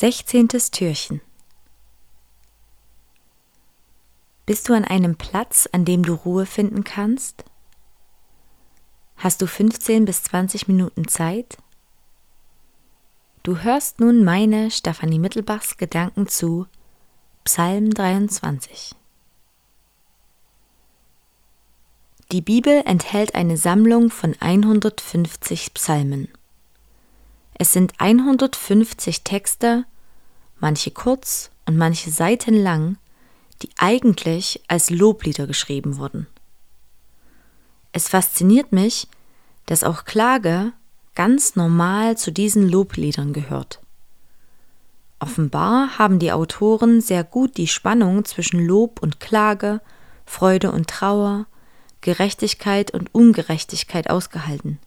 Sechzehntes Türchen Bist du an einem Platz, an dem du Ruhe finden kannst? Hast du 15 bis 20 Minuten Zeit? Du hörst nun meine Stefanie Mittelbachs Gedanken zu Psalm 23. Die Bibel enthält eine Sammlung von 150 Psalmen. Es sind 150 Texte, manche kurz und manche Seiten lang, die eigentlich als Loblieder geschrieben wurden. Es fasziniert mich, dass auch Klage ganz normal zu diesen Lobliedern gehört. Offenbar haben die Autoren sehr gut die Spannung zwischen Lob und Klage, Freude und Trauer, Gerechtigkeit und Ungerechtigkeit ausgehalten.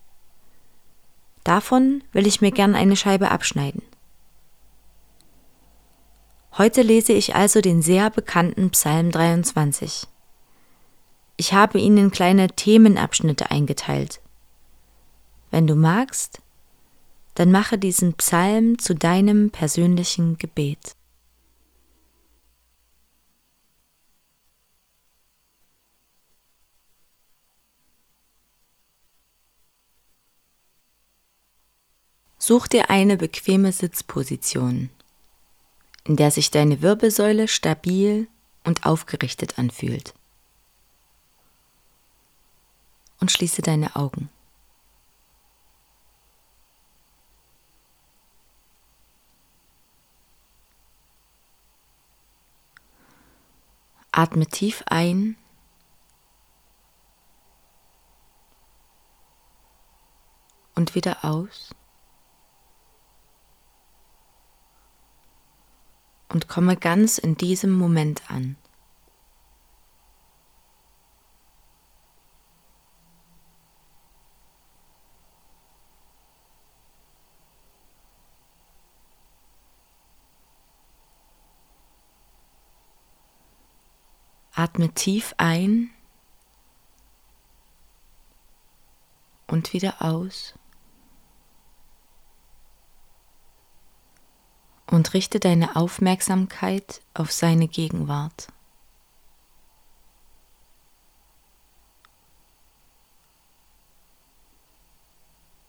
Davon will ich mir gern eine Scheibe abschneiden. Heute lese ich also den sehr bekannten Psalm 23. Ich habe ihn in kleine Themenabschnitte eingeteilt. Wenn du magst, dann mache diesen Psalm zu deinem persönlichen Gebet. Such dir eine bequeme Sitzposition in der sich deine Wirbelsäule stabil und aufgerichtet anfühlt. Und schließe deine Augen. Atme tief ein und wieder aus. Und komme ganz in diesem Moment an. Atme tief ein und wieder aus. Und richte deine Aufmerksamkeit auf seine Gegenwart.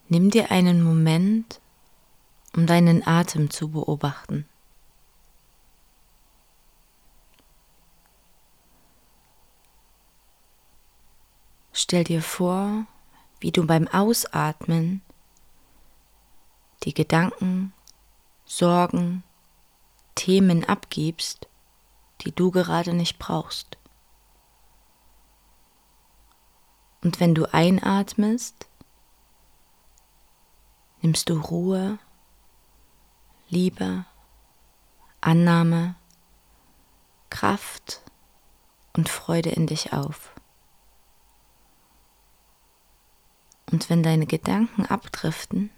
Nimm dir einen Moment, um deinen Atem zu beobachten. Stell dir vor, wie du beim Ausatmen die Gedanken Sorgen, Themen abgibst, die du gerade nicht brauchst. Und wenn du einatmest, nimmst du Ruhe, Liebe, Annahme, Kraft und Freude in dich auf. Und wenn deine Gedanken abdriften,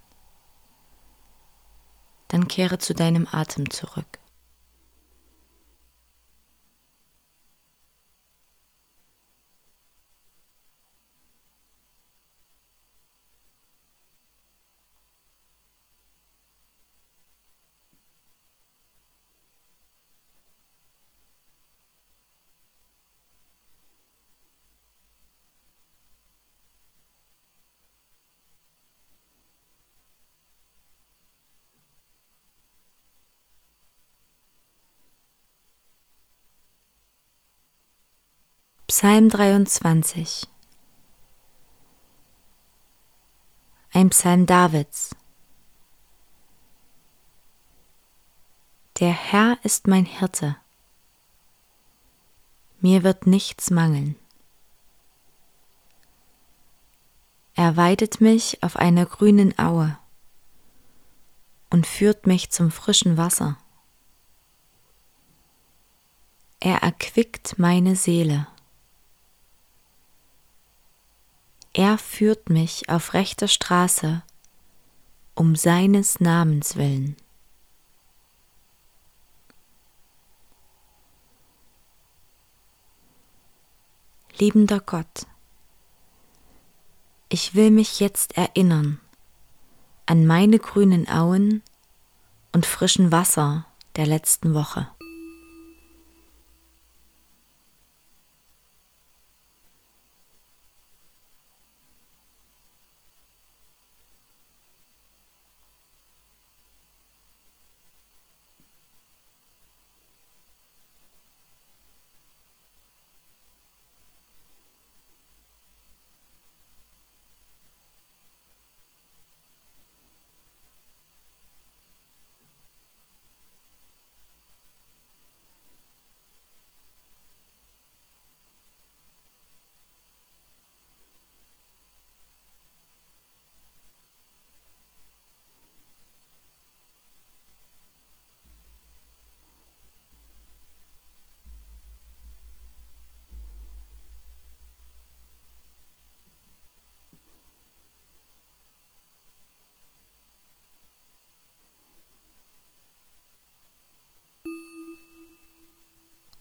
dann kehre zu deinem Atem zurück. Psalm 23 Ein Psalm Davids Der Herr ist mein Hirte, mir wird nichts mangeln. Er weidet mich auf einer grünen Aue und führt mich zum frischen Wasser. Er erquickt meine Seele. Er führt mich auf rechter Straße um seines Namens willen. Liebender Gott, ich will mich jetzt erinnern an meine grünen Auen und frischen Wasser der letzten Woche.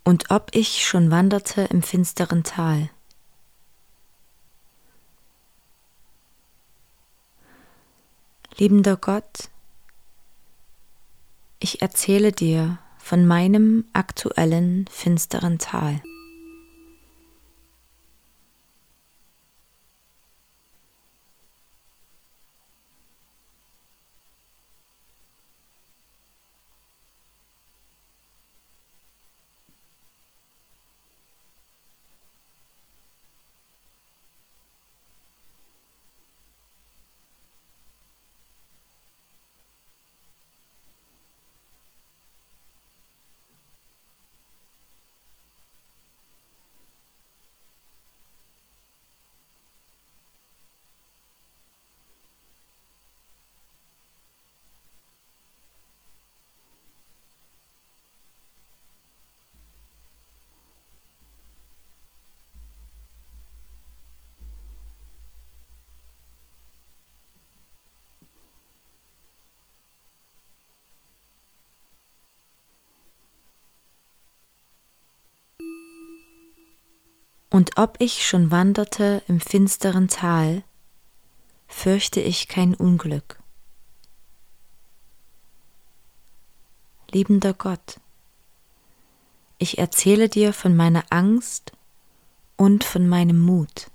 Und ob ich schon wanderte im finsteren Tal. Liebender Gott, ich erzähle dir von meinem aktuellen finsteren Tal. Und ob ich schon wanderte im finsteren Tal, fürchte ich kein Unglück. Liebender Gott, ich erzähle dir von meiner Angst und von meinem Mut.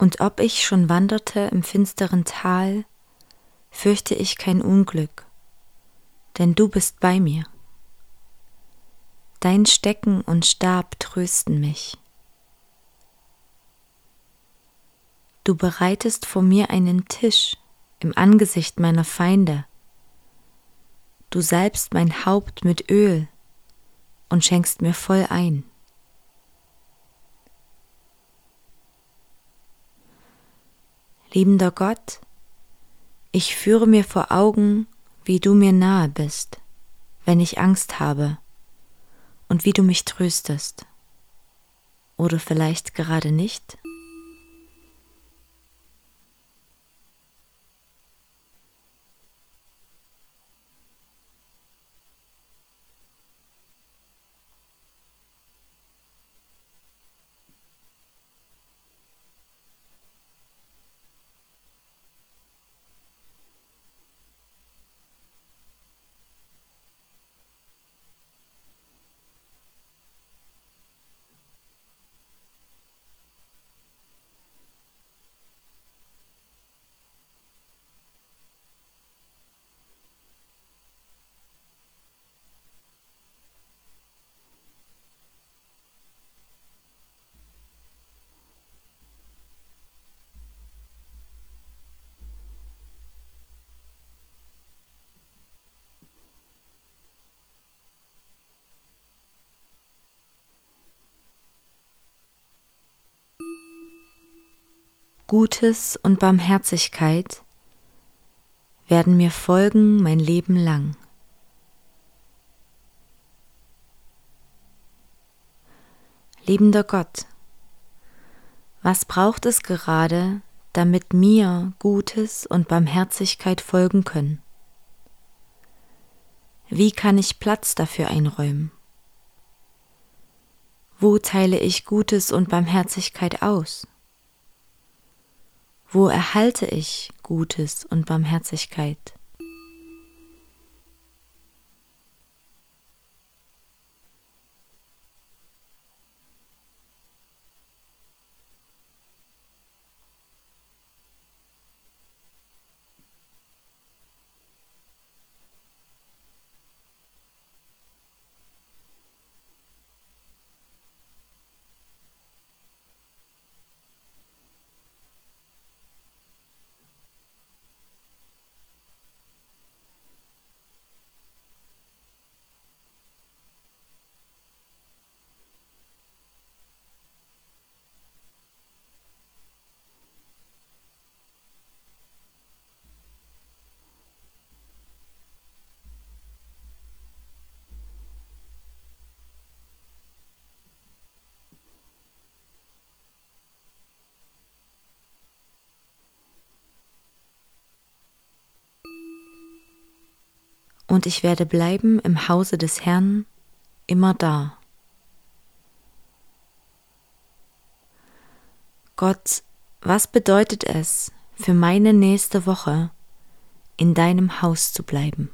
Und ob ich schon wanderte im finsteren Tal, fürchte ich kein Unglück, denn du bist bei mir. Dein Stecken und Stab trösten mich. Du bereitest vor mir einen Tisch im Angesicht meiner Feinde. Du salbst mein Haupt mit Öl und schenkst mir voll ein. Liebender Gott, ich führe mir vor Augen, wie du mir nahe bist, wenn ich Angst habe und wie du mich tröstest. Oder vielleicht gerade nicht? Gutes und Barmherzigkeit werden mir folgen mein Leben lang. Liebender Gott, was braucht es gerade, damit mir Gutes und Barmherzigkeit folgen können? Wie kann ich Platz dafür einräumen? Wo teile ich Gutes und Barmherzigkeit aus? Wo erhalte ich Gutes und Barmherzigkeit? Und ich werde bleiben im Hause des Herrn immer da. Gott, was bedeutet es für meine nächste Woche, in deinem Haus zu bleiben?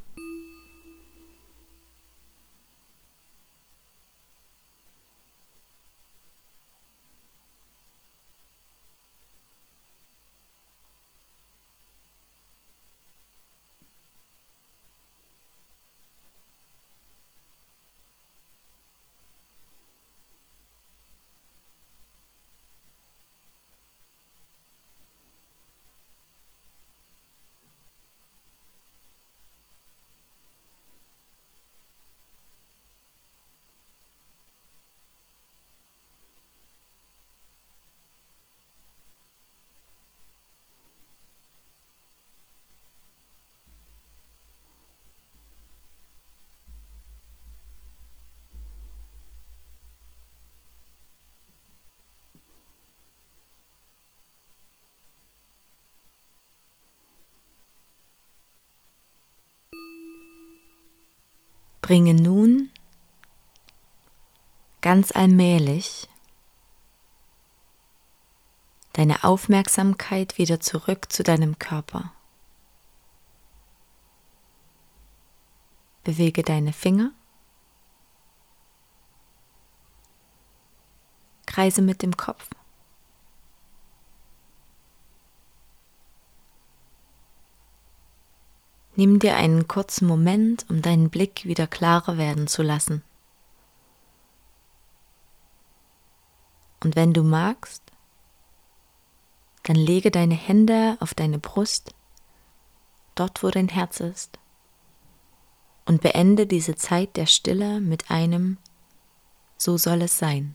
Bringe nun ganz allmählich deine Aufmerksamkeit wieder zurück zu deinem Körper. Bewege deine Finger, kreise mit dem Kopf. Nimm dir einen kurzen Moment, um deinen Blick wieder klarer werden zu lassen. Und wenn du magst, dann lege deine Hände auf deine Brust, dort wo dein Herz ist, und beende diese Zeit der Stille mit einem So soll es sein.